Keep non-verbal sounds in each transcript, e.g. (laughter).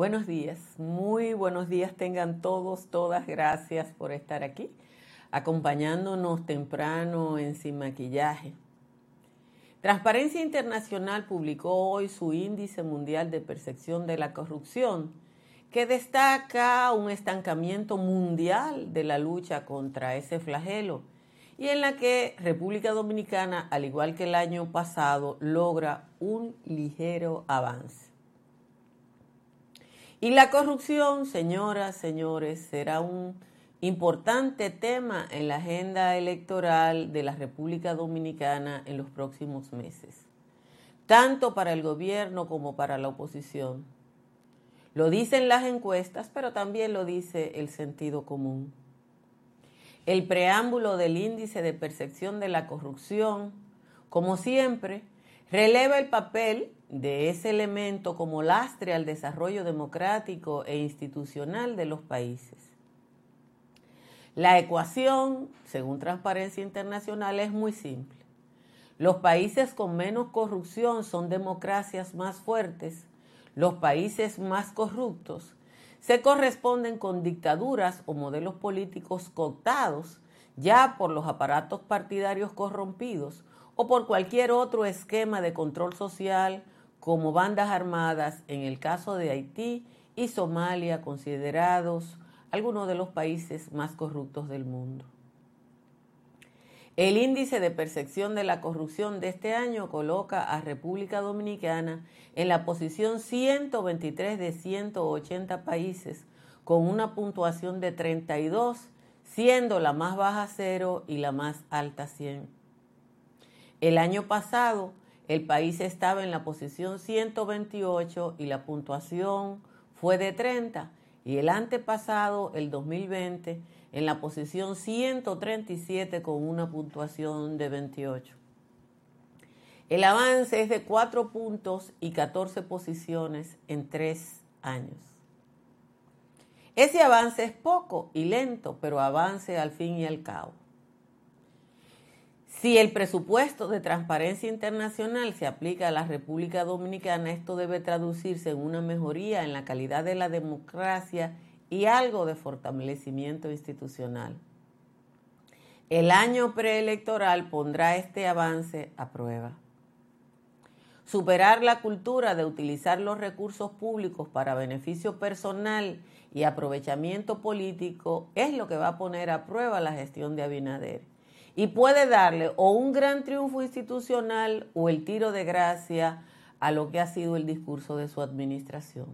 Buenos días, muy buenos días tengan todos, todas, gracias por estar aquí, acompañándonos temprano en Sin Maquillaje. Transparencia Internacional publicó hoy su índice mundial de percepción de la corrupción, que destaca un estancamiento mundial de la lucha contra ese flagelo y en la que República Dominicana, al igual que el año pasado, logra un ligero avance. Y la corrupción, señoras, señores, será un importante tema en la agenda electoral de la República Dominicana en los próximos meses, tanto para el gobierno como para la oposición. Lo dicen las encuestas, pero también lo dice el sentido común. El preámbulo del índice de percepción de la corrupción, como siempre, releva el papel de ese elemento como lastre al desarrollo democrático e institucional de los países. La ecuación, según Transparencia Internacional, es muy simple. Los países con menos corrupción son democracias más fuertes, los países más corruptos se corresponden con dictaduras o modelos políticos cooptados ya por los aparatos partidarios corrompidos o por cualquier otro esquema de control social como bandas armadas en el caso de Haití y Somalia, considerados algunos de los países más corruptos del mundo. El índice de percepción de la corrupción de este año coloca a República Dominicana en la posición 123 de 180 países, con una puntuación de 32, siendo la más baja 0 y la más alta 100. El año pasado, el país estaba en la posición 128 y la puntuación fue de 30. Y el antepasado, el 2020, en la posición 137 con una puntuación de 28. El avance es de 4 puntos y 14 posiciones en 3 años. Ese avance es poco y lento, pero avance al fin y al cabo. Si el presupuesto de transparencia internacional se aplica a la República Dominicana, esto debe traducirse en una mejoría en la calidad de la democracia y algo de fortalecimiento institucional. El año preelectoral pondrá este avance a prueba. Superar la cultura de utilizar los recursos públicos para beneficio personal y aprovechamiento político es lo que va a poner a prueba la gestión de Abinader y puede darle o un gran triunfo institucional o el tiro de gracia a lo que ha sido el discurso de su administración.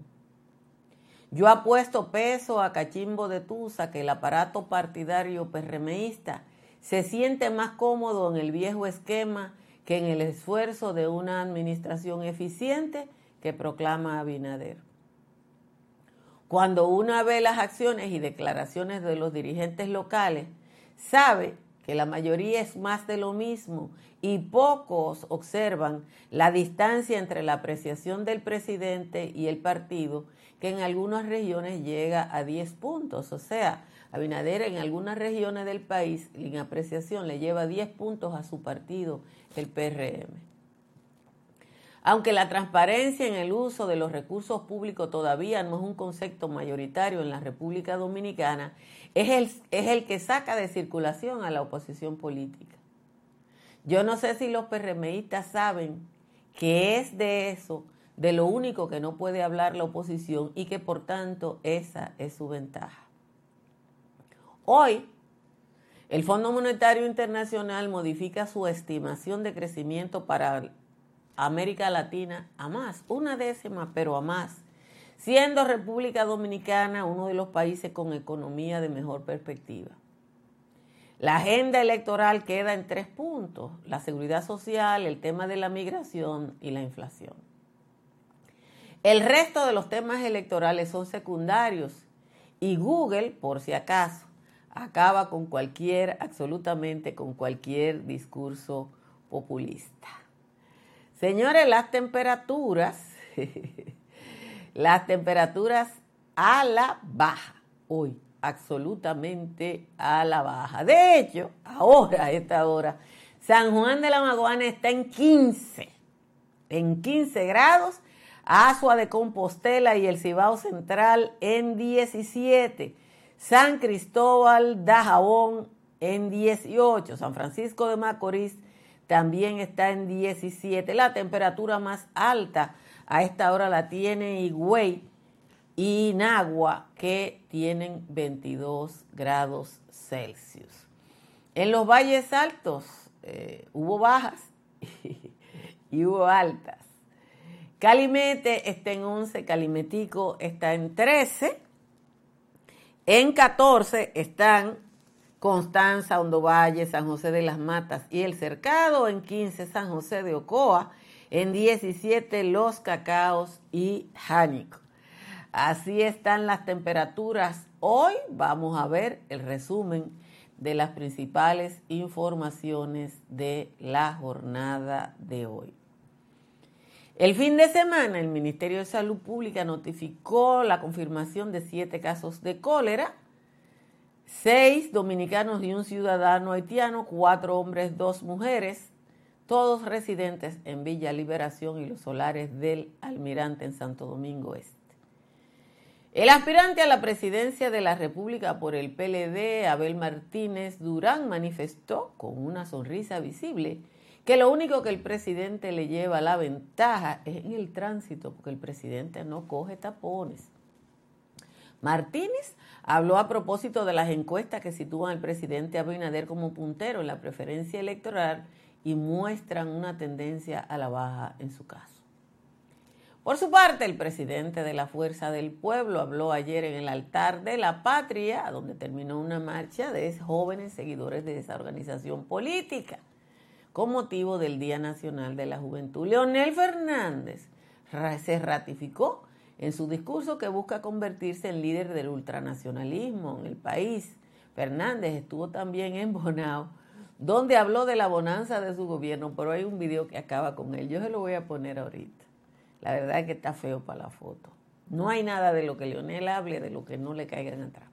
Yo apuesto peso a Cachimbo de Tusa que el aparato partidario PRMista se siente más cómodo en el viejo esquema que en el esfuerzo de una administración eficiente que proclama Abinader. Cuando uno ve las acciones y declaraciones de los dirigentes locales, sabe que la mayoría es más de lo mismo y pocos observan la distancia entre la apreciación del presidente y el partido, que en algunas regiones llega a 10 puntos. O sea, Abinader en algunas regiones del país, en apreciación, le lleva 10 puntos a su partido, el PRM. Aunque la transparencia en el uso de los recursos públicos todavía no es un concepto mayoritario en la República Dominicana, es el, es el que saca de circulación a la oposición política. Yo no sé si los PRMistas saben que es de eso, de lo único que no puede hablar la oposición y que por tanto esa es su ventaja. Hoy, el Fondo Monetario Internacional modifica su estimación de crecimiento para América Latina a más, una décima, pero a más, siendo República Dominicana uno de los países con economía de mejor perspectiva. La agenda electoral queda en tres puntos, la seguridad social, el tema de la migración y la inflación. El resto de los temas electorales son secundarios y Google, por si acaso, acaba con cualquier, absolutamente con cualquier discurso populista. Señores, las temperaturas, (laughs) las temperaturas a la baja, hoy, absolutamente a la baja. De hecho, ahora, a esta hora, San Juan de la Maguana está en 15, en 15 grados, Asua de Compostela y el Cibao Central en 17, San Cristóbal de Jabón en 18, San Francisco de Macorís también está en 17. La temperatura más alta a esta hora la tiene Higüey y Nagua, que tienen 22 grados Celsius. En los valles altos eh, hubo bajas (laughs) y hubo altas. Calimete está en 11, Calimetico está en 13. En 14 están Constanza, Hondo Valle, San José de las Matas y El Cercado. En 15 San José de Ocoa. En 17 Los Cacaos y Jánico. Así están las temperaturas. Hoy vamos a ver el resumen de las principales informaciones de la jornada de hoy. El fin de semana, el Ministerio de Salud Pública notificó la confirmación de siete casos de cólera, seis dominicanos y un ciudadano haitiano, cuatro hombres, dos mujeres, todos residentes en Villa Liberación y los solares del Almirante en Santo Domingo Este. El aspirante a la presidencia de la República por el PLD, Abel Martínez Durán, manifestó con una sonrisa visible que lo único que el presidente le lleva la ventaja es en el tránsito, porque el presidente no coge tapones. Martínez habló a propósito de las encuestas que sitúan al presidente Abinader como puntero en la preferencia electoral y muestran una tendencia a la baja en su caso. Por su parte, el presidente de la Fuerza del Pueblo habló ayer en el altar de la patria, donde terminó una marcha de jóvenes seguidores de esa organización política con motivo del Día Nacional de la Juventud. Leonel Fernández se ratificó en su discurso que busca convertirse en líder del ultranacionalismo en el país. Fernández estuvo también en Bonao, donde habló de la bonanza de su gobierno, pero hay un video que acaba con él. Yo se lo voy a poner ahorita. La verdad es que está feo para la foto. No hay nada de lo que Leonel hable, de lo que no le caigan atrás.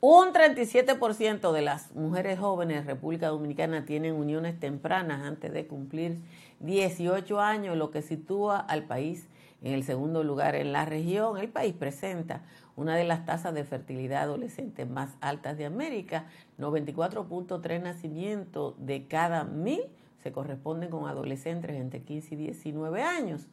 Un 37% de las mujeres jóvenes en República Dominicana tienen uniones tempranas antes de cumplir 18 años, lo que sitúa al país en el segundo lugar en la región. El país presenta una de las tasas de fertilidad adolescente más altas de América, 94.3 nacimientos de cada mil se corresponden con adolescentes entre 15 y 19 años.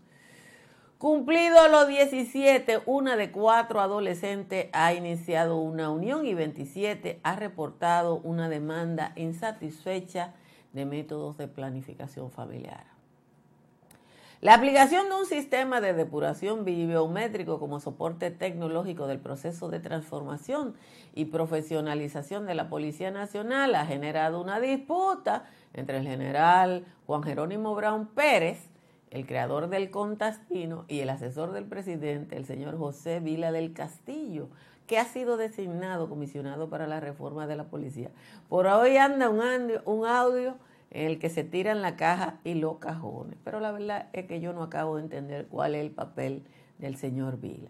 Cumplido los 17, una de cuatro adolescentes ha iniciado una unión y 27 ha reportado una demanda insatisfecha de métodos de planificación familiar. La aplicación de un sistema de depuración biométrico como soporte tecnológico del proceso de transformación y profesionalización de la Policía Nacional ha generado una disputa entre el general Juan Jerónimo Brown Pérez el creador del Contastino y el asesor del presidente, el señor José Vila del Castillo, que ha sido designado comisionado para la reforma de la policía. Por hoy anda un un audio en el que se tiran la caja y los cajones, pero la verdad es que yo no acabo de entender cuál es el papel del señor Vila.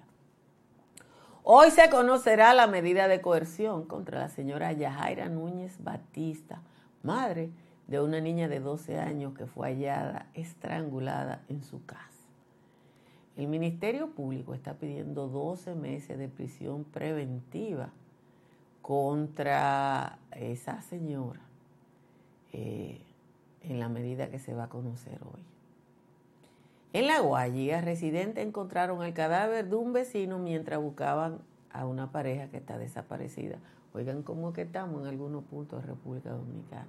Hoy se conocerá la medida de coerción contra la señora Yajaira Núñez Batista, madre de una niña de 12 años que fue hallada estrangulada en su casa. El Ministerio Público está pidiendo 12 meses de prisión preventiva contra esa señora eh, en la medida que se va a conocer hoy. En La Guayiga, residentes encontraron el cadáver de un vecino mientras buscaban a una pareja que está desaparecida. Oigan cómo que estamos en algunos puntos de República Dominicana.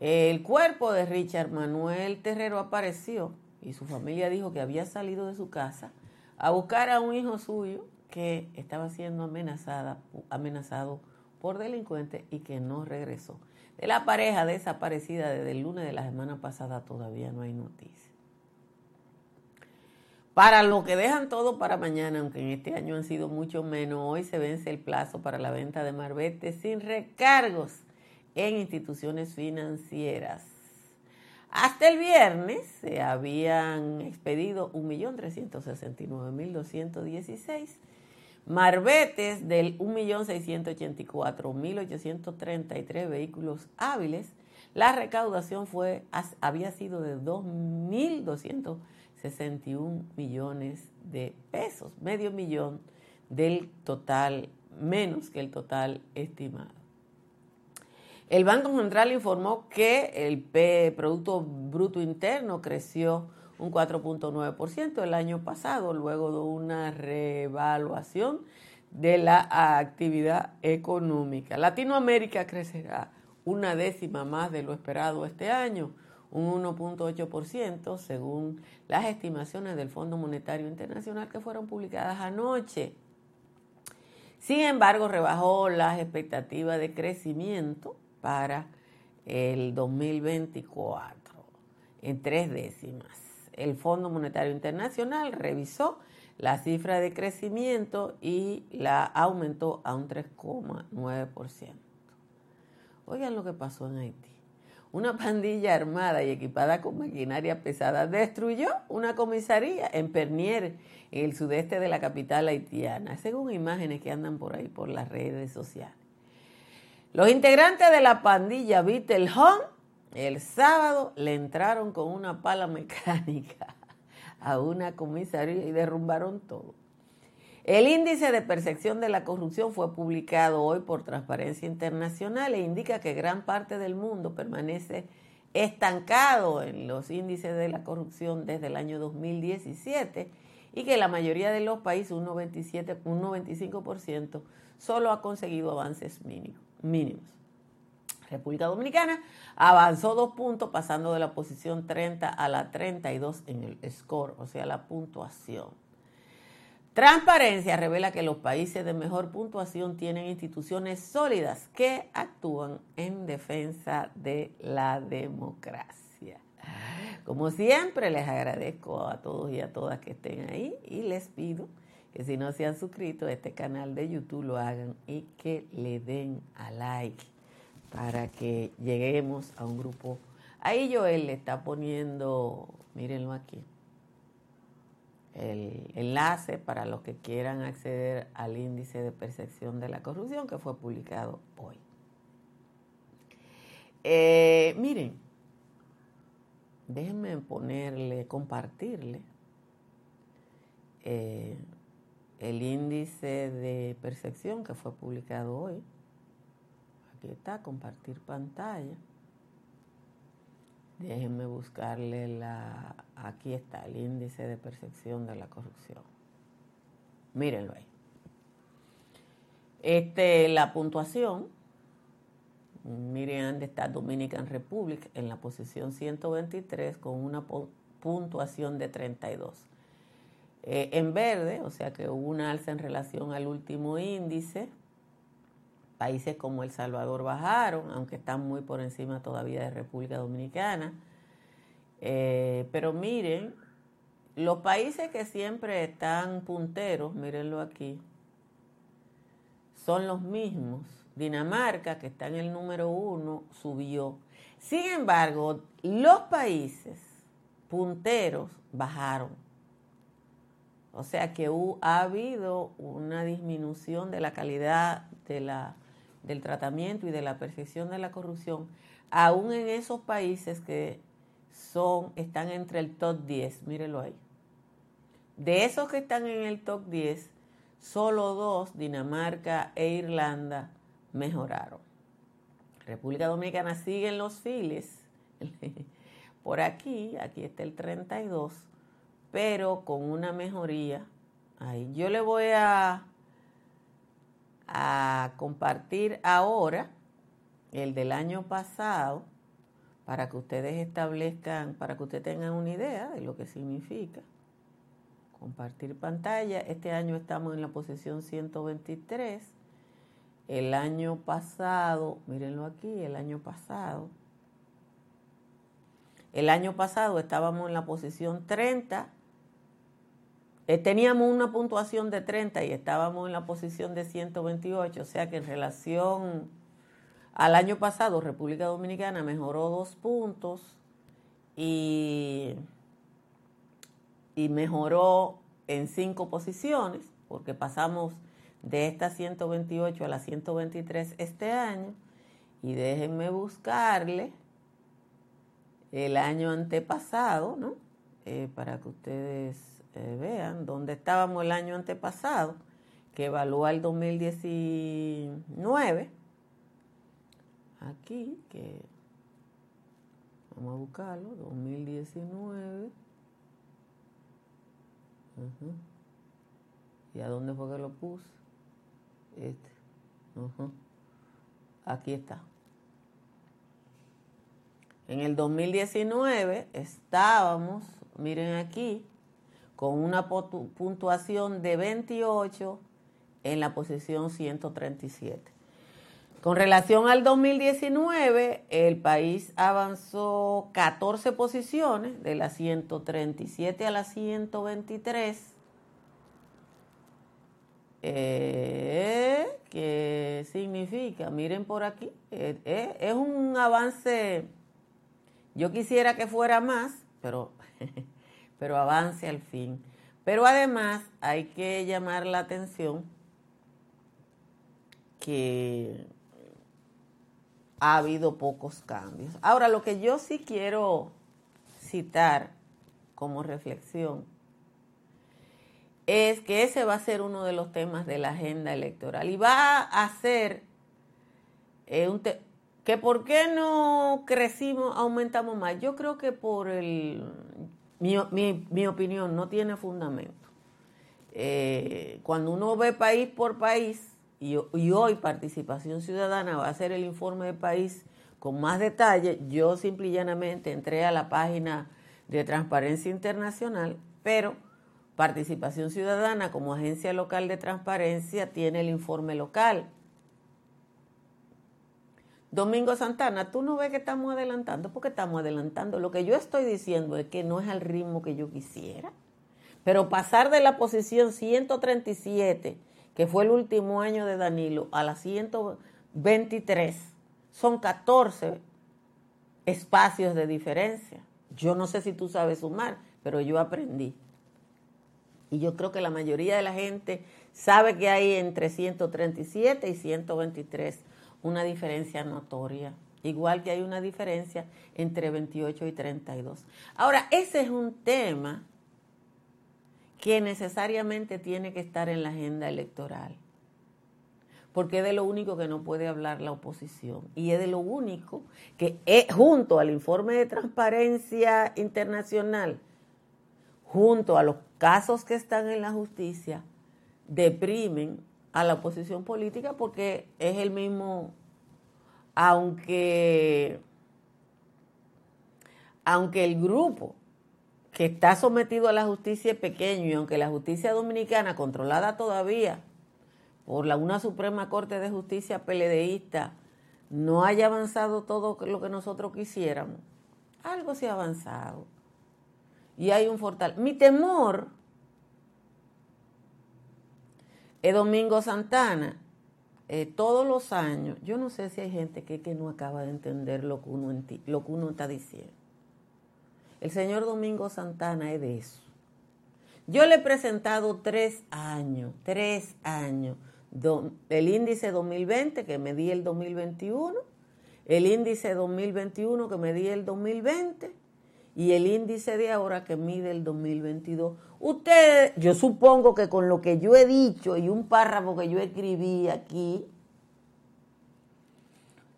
El cuerpo de Richard Manuel Terrero apareció y su familia dijo que había salido de su casa a buscar a un hijo suyo que estaba siendo amenazada, amenazado por delincuentes y que no regresó. De la pareja desaparecida desde el lunes de la semana pasada todavía no hay noticia. Para lo que dejan todo para mañana, aunque en este año han sido mucho menos, hoy se vence el plazo para la venta de marbete sin recargos en instituciones financieras. Hasta el viernes se habían expedido 1.369.216 marbetes del 1.684.833 vehículos hábiles. La recaudación fue, había sido de 2.260 61 millones de pesos, medio millón del total, menos que el total estimado. El Banco Central informó que el Producto Bruto Interno creció un 4.9% el año pasado, luego de una revaluación de la actividad económica. Latinoamérica crecerá una décima más de lo esperado este año, un 1.8%, según las estimaciones del Fondo Monetario Internacional que fueron publicadas anoche. Sin embargo, rebajó las expectativas de crecimiento para el 2024 en tres décimas. El Fondo Monetario Internacional revisó la cifra de crecimiento y la aumentó a un 3,9%. Oigan lo que pasó en Haití. Una pandilla armada y equipada con maquinaria pesada destruyó una comisaría en Pernier, en el sudeste de la capital haitiana, según imágenes que andan por ahí por las redes sociales. Los integrantes de la pandilla Home el sábado le entraron con una pala (laughs) mecánica a una comisaría y derrumbaron todo. El índice de percepción de la corrupción fue publicado hoy por Transparencia Internacional e indica que gran parte del mundo permanece estancado en los índices de la corrupción desde el año 2017 y que la mayoría de los países, un, 97, un 95%, solo ha conseguido avances mínimos. República Dominicana avanzó dos puntos pasando de la posición 30 a la 32 en el score, o sea, la puntuación. Transparencia revela que los países de mejor puntuación tienen instituciones sólidas que actúan en defensa de la democracia. Como siempre, les agradezco a todos y a todas que estén ahí y les pido que si no se han suscrito a este canal de YouTube lo hagan y que le den a like para que lleguemos a un grupo. Ahí Joel le está poniendo, mírenlo aquí, el enlace para los que quieran acceder al índice de percepción de la corrupción que fue publicado hoy. Eh, miren, déjenme ponerle, compartirle eh, el índice de percepción que fue publicado hoy está, compartir pantalla. Déjenme buscarle la... Aquí está el índice de percepción de la corrupción. Mírenlo ahí. Este, la puntuación, miren dónde está Dominican Republic en la posición 123 con una puntuación de 32. Eh, en verde, o sea que hubo una alza en relación al último índice, Países como El Salvador bajaron, aunque están muy por encima todavía de República Dominicana. Eh, pero miren, los países que siempre están punteros, mírenlo aquí, son los mismos. Dinamarca, que está en el número uno, subió. Sin embargo, los países punteros bajaron. O sea que ha habido una disminución de la calidad de la del tratamiento y de la percepción de la corrupción, aún en esos países que son, están entre el top 10, mírelo ahí. De esos que están en el top 10, solo dos, Dinamarca e Irlanda, mejoraron. República Dominicana sigue en los files. (laughs) Por aquí, aquí está el 32, pero con una mejoría. Ahí. Yo le voy a a compartir ahora el del año pasado para que ustedes establezcan, para que ustedes tengan una idea de lo que significa. Compartir pantalla. Este año estamos en la posición 123. El año pasado, mírenlo aquí, el año pasado. El año pasado estábamos en la posición 30 eh, teníamos una puntuación de 30 y estábamos en la posición de 128, o sea que en relación al año pasado República Dominicana mejoró dos puntos y, y mejoró en cinco posiciones, porque pasamos de esta 128 a la 123 este año, y déjenme buscarle el año antepasado, ¿no? eh, para que ustedes vean dónde estábamos el año antepasado, que evalúa el 2019. Aquí, que vamos a buscarlo, 2019. ¿Y a dónde fue que lo puse? Este. Aquí está. En el 2019 estábamos, miren aquí, con una puntuación de 28 en la posición 137. Con relación al 2019, el país avanzó 14 posiciones, de la 137 a la 123. Eh, ¿Qué significa? Miren por aquí. Eh, eh, es un avance yo quisiera que fuera más, pero, (laughs) pero avance al fin. Pero además hay que llamar la atención que ha habido pocos cambios. Ahora, lo que yo sí quiero citar como reflexión es que ese va a ser uno de los temas de la agenda electoral y va a ser eh, un, que por qué no crecimos, aumentamos más. Yo creo que por el, mi, opinión no tiene fundamento. Eh, cuando uno ve país por país, y, y, hoy Participación Ciudadana va a hacer el informe de país con más detalle, yo simple y llanamente entré a la página de Transparencia Internacional, pero Participación Ciudadana como agencia local de transparencia tiene el informe local Domingo Santana, tú no ves que estamos adelantando, porque estamos adelantando. Lo que yo estoy diciendo es que no es al ritmo que yo quisiera. Pero pasar de la posición 137, que fue el último año de Danilo, a la 123, son 14 espacios de diferencia. Yo no sé si tú sabes sumar, pero yo aprendí. Y yo creo que la mayoría de la gente sabe que hay entre 137 y 123 una diferencia notoria, igual que hay una diferencia entre 28 y 32. Ahora, ese es un tema que necesariamente tiene que estar en la agenda electoral, porque es de lo único que no puede hablar la oposición y es de lo único que junto al informe de transparencia internacional, junto a los casos que están en la justicia, deprimen a la oposición política porque es el mismo, aunque, aunque el grupo que está sometido a la justicia es pequeño y aunque la justicia dominicana, controlada todavía por la una Suprema Corte de Justicia peledeísta, no haya avanzado todo lo que nosotros quisiéramos, algo se ha avanzado. Y hay un fortal. Mi temor es Domingo Santana. Eh, todos los años, yo no sé si hay gente que, que no acaba de entender lo que, uno lo que uno está diciendo. El señor Domingo Santana es de eso. Yo le he presentado tres años, tres años, el índice 2020 que me di el 2021, el índice 2021 que me di el 2020 y el índice de ahora que mide el 2022. Usted, yo supongo que con lo que yo he dicho y un párrafo que yo escribí aquí,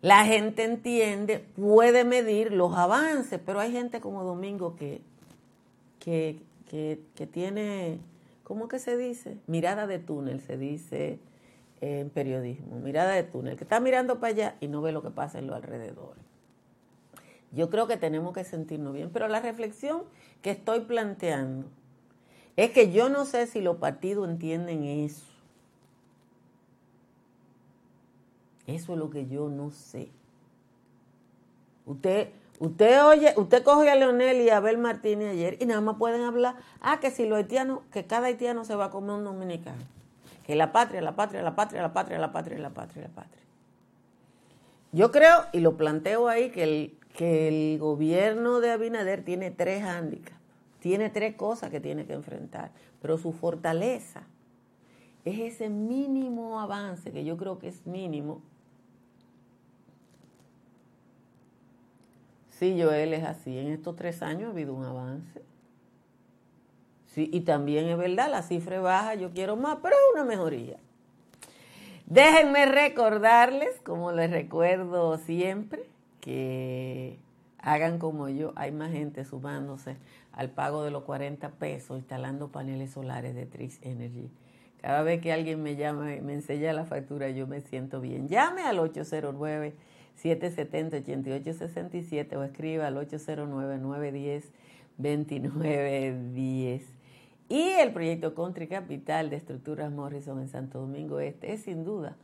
la gente entiende, puede medir los avances, pero hay gente como Domingo que, que, que, tiene, ¿cómo que se dice? Mirada de túnel, se dice en periodismo, mirada de túnel, que está mirando para allá y no ve lo que pasa en los alrededores. Yo creo que tenemos que sentirnos bien, pero la reflexión que estoy planteando es que yo no sé si los partidos entienden eso. Eso es lo que yo no sé. Usted, usted oye, usted coge a Leonel y a Abel Martínez ayer y nada más pueden hablar, ah, que si los haitianos, que cada haitiano se va a comer un dominicano. Que la patria, la patria, la patria, la patria, la patria, la patria, la patria. Yo creo, y lo planteo ahí, que el, que el gobierno de Abinader tiene tres hándicaps, tiene tres cosas que tiene que enfrentar, pero su fortaleza es ese mínimo avance, que yo creo que es mínimo. Sí, Joel es así. En estos tres años ha habido un avance. Sí, y también es verdad, la cifra baja, yo quiero más, pero es una mejoría. Déjenme recordarles, como les recuerdo siempre, que hagan como yo. Hay más gente sumándose al pago de los 40 pesos instalando paneles solares de Trix Energy. Cada vez que alguien me llama y me enseña la factura, yo me siento bien. Llame al 809-770-8867 o escriba al 809-910-2910. Y el proyecto Country Capital de Estructuras Morrison en Santo Domingo Este es sin duda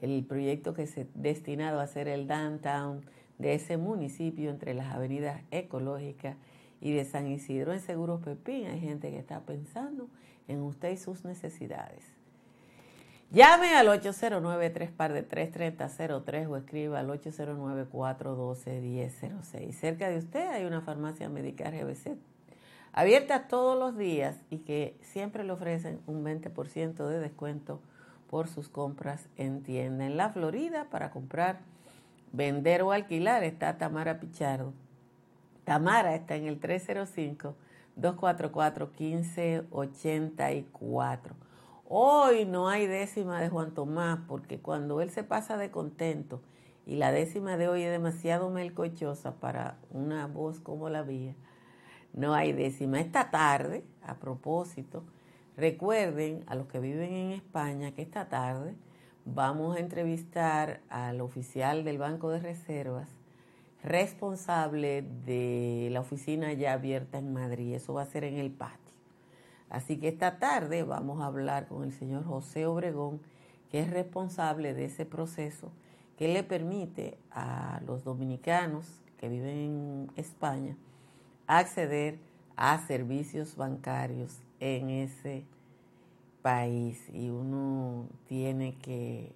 el proyecto que se destinado a ser el downtown de ese municipio entre las avenidas ecológicas y de San Isidro en Seguros Pepín. Hay gente que está pensando en usted y sus necesidades. Llame al 809-3 par de 33003 o escriba al 809-412-1006. Cerca de usted hay una farmacia médica RBC abierta todos los días y que siempre le ofrecen un 20% de descuento por sus compras en tienda. En la Florida, para comprar, vender o alquilar, está Tamara Pichardo. Tamara está en el 305-244-1584. Hoy no hay décima de Juan Tomás porque cuando él se pasa de contento y la décima de hoy es demasiado melcochosa para una voz como la mía, no hay décima. Esta tarde, a propósito, recuerden a los que viven en España que esta tarde vamos a entrevistar al oficial del Banco de Reservas responsable de la oficina ya abierta en Madrid. Eso va a ser en el patio. Así que esta tarde vamos a hablar con el señor José Obregón, que es responsable de ese proceso que le permite a los dominicanos que viven en España acceder a servicios bancarios en ese país y uno tiene que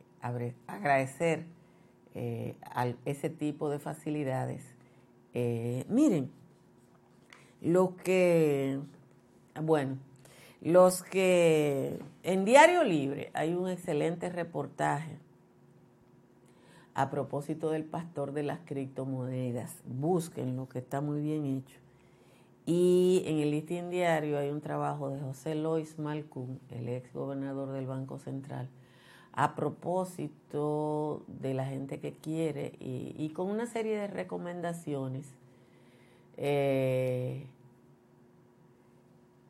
agradecer eh, a ese tipo de facilidades. Eh, miren, lo que, bueno, los que en Diario Libre hay un excelente reportaje a propósito del pastor de las criptomonedas. Busquen lo que está muy bien hecho. Y en el listín diario hay un trabajo de José Lois Malcún, el ex gobernador del Banco Central, a propósito de la gente que quiere y, con una serie de recomendaciones eh,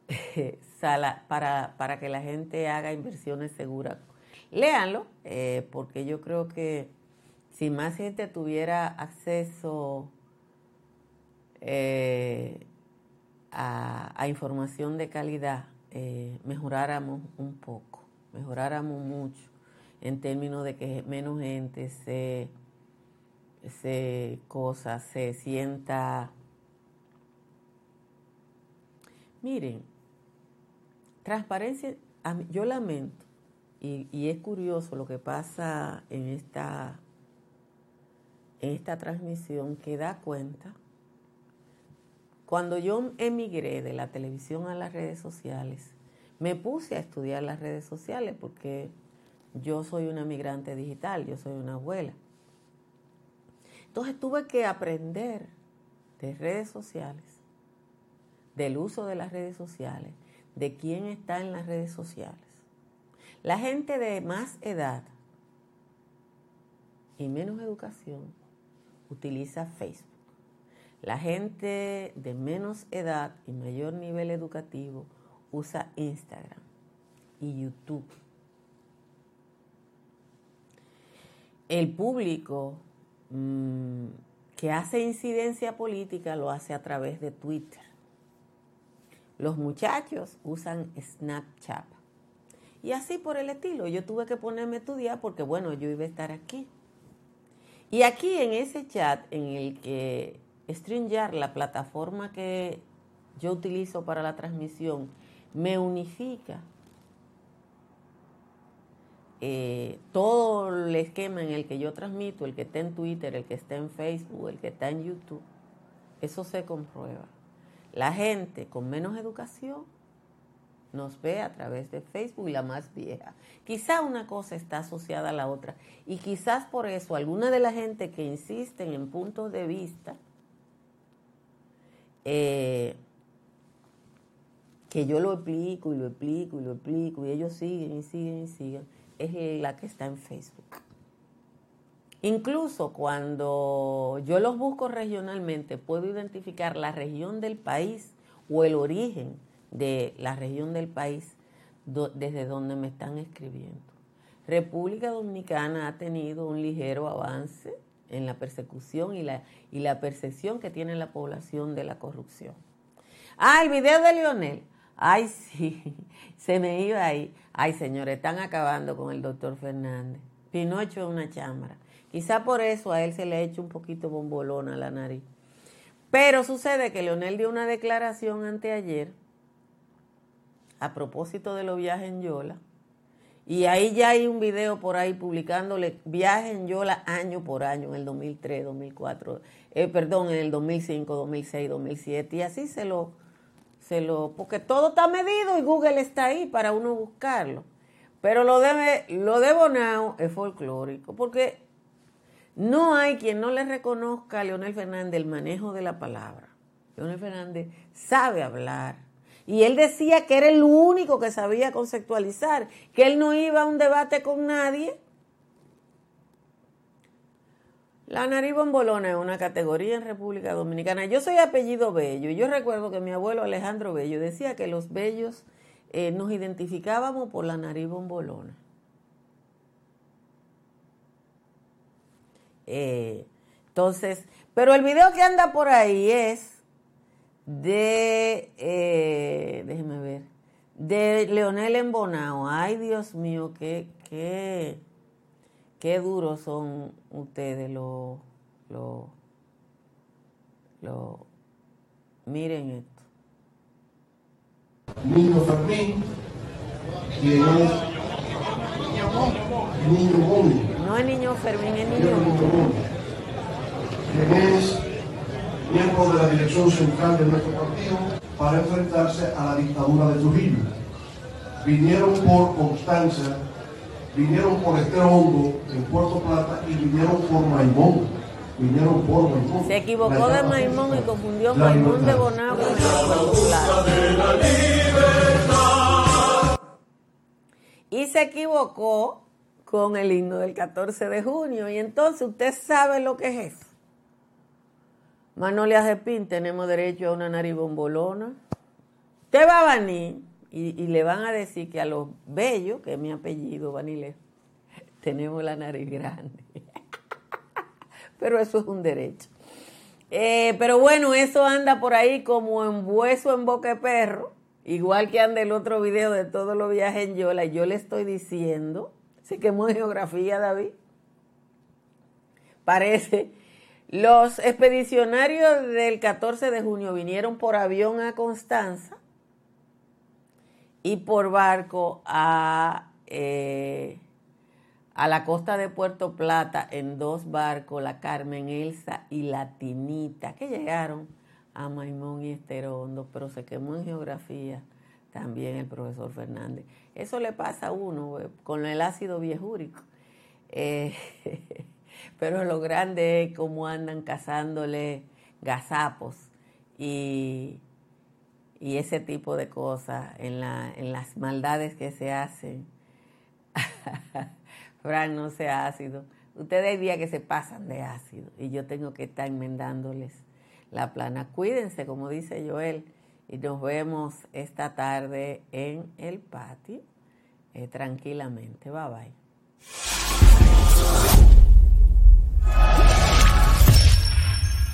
(laughs) para, para, que la gente haga inversiones seguras. Léanlo, eh, porque yo creo que si más gente tuviera acceso eh, a, información de calidad, eh, mejoráramos un poco, mejoráramos mucho en términos de que menos gente se, se cosa, se sienta. Miren, transparencia, yo lamento, y, y es curioso lo que pasa en esta, en esta transmisión que da cuenta cuando yo emigré de la televisión a las redes sociales, me puse a estudiar las redes sociales porque yo soy una migrante digital, yo soy una abuela. Entonces tuve que aprender de redes sociales, del uso de las redes sociales, de quién está en las redes sociales. La gente de más edad y menos educación utiliza Facebook. La gente de menos edad y mayor nivel educativo usa Instagram y YouTube. El público mm, que hace incidencia política lo hace a través de Twitter. Los muchachos usan Snapchat. Y así por el estilo. Yo tuve que ponerme a estudiar porque, bueno, yo iba a estar aquí. Y aquí en ese chat en el que StreamYard, la plataforma que yo utilizo para la transmisión, me unifica eh, todo el esquema en el que yo transmito, el que está en Twitter, el que está en Facebook, el que está en YouTube, eso se comprueba. La gente con menos educación nos ve a través de Facebook y la más vieja. Quizá una cosa está asociada a la otra y quizás por eso alguna de la gente que insisten en puntos de vista, eh, que yo lo explico y lo explico y lo explico y ellos siguen y siguen y siguen, es la que está en Facebook. Incluso cuando yo los busco regionalmente, puedo identificar la región del país o el origen de la región del país desde donde me están escribiendo. República Dominicana ha tenido un ligero avance en la persecución y la, y la percepción que tiene la población de la corrupción. Ah, el video de Lionel. Ay, sí, (laughs) se me iba ahí. Ay, señores, están acabando con el doctor Fernández. Pinocho es una chámara. Quizá por eso a él se le ha hecho un poquito bombolona la nariz. Pero sucede que Leonel dio una declaración anteayer a propósito de los viajes en Yola. Y ahí ya hay un video por ahí publicándole viajes en Yola año por año, en el 2003, 2004, eh, perdón, en el 2005, 2006, 2007. Y así se lo, se lo, porque todo está medido y Google está ahí para uno buscarlo. Pero lo de, lo de Bonao es folclórico, porque no hay quien no le reconozca a Leonel Fernández el manejo de la palabra. Leonel Fernández sabe hablar. Y él decía que era el único que sabía conceptualizar, que él no iba a un debate con nadie. La nariz bombolona es una categoría en República Dominicana. Yo soy apellido Bello y yo recuerdo que mi abuelo Alejandro Bello decía que los bellos eh, nos identificábamos por la nariz bombolona. Eh, entonces, pero el video que anda por ahí es de, eh, déjeme ver, de Leonel Embonao. Ay, Dios mío, qué, qué, qué duros son ustedes los, los, los, miren esto. Niño Fermín, quien es Niño Gómez no es niño Fermín, es niño Quien es miembro de la dirección central de nuestro partido para enfrentarse a la dictadura de Trujillo. Vinieron por Constanza, vinieron por Este Hondo en Puerto Plata y vinieron por Maimón. Vinieron por Maimón. Se equivocó de Maimón y confundió Maimón de Bonao el Y se equivocó con el himno del 14 de junio. Y entonces usted sabe lo que es eso. Manolia Pin, tenemos derecho a una nariz bombolona. Usted va a venir y, le van a decir que a los bellos, que es mi apellido, Vanile, tenemos la nariz grande. (laughs) pero eso es un derecho. Eh, pero bueno, eso anda por ahí como en hueso en boca de perro, igual que anda el otro video de todos los viajes en Yola. Yo le estoy diciendo se quemó geografía, David. Parece. Los expedicionarios del 14 de junio vinieron por avión a Constanza y por barco a, eh, a la costa de Puerto Plata en dos barcos, la Carmen Elsa y la Tinita, que llegaron a Maimón y Esterondo, pero se quemó en geografía también el profesor Fernández. Eso le pasa a uno eh, con el ácido viejúrico. Eh, (laughs) pero lo grande es cómo andan cazándole gazapos y, y ese tipo de cosas en, la, en las maldades que se hacen. (laughs) Fran, no sea ácido. Ustedes hay que se pasan de ácido y yo tengo que estar enmendándoles la plana. Cuídense, como dice Joel y nos vemos esta tarde en el patio eh, tranquilamente. Bye bye.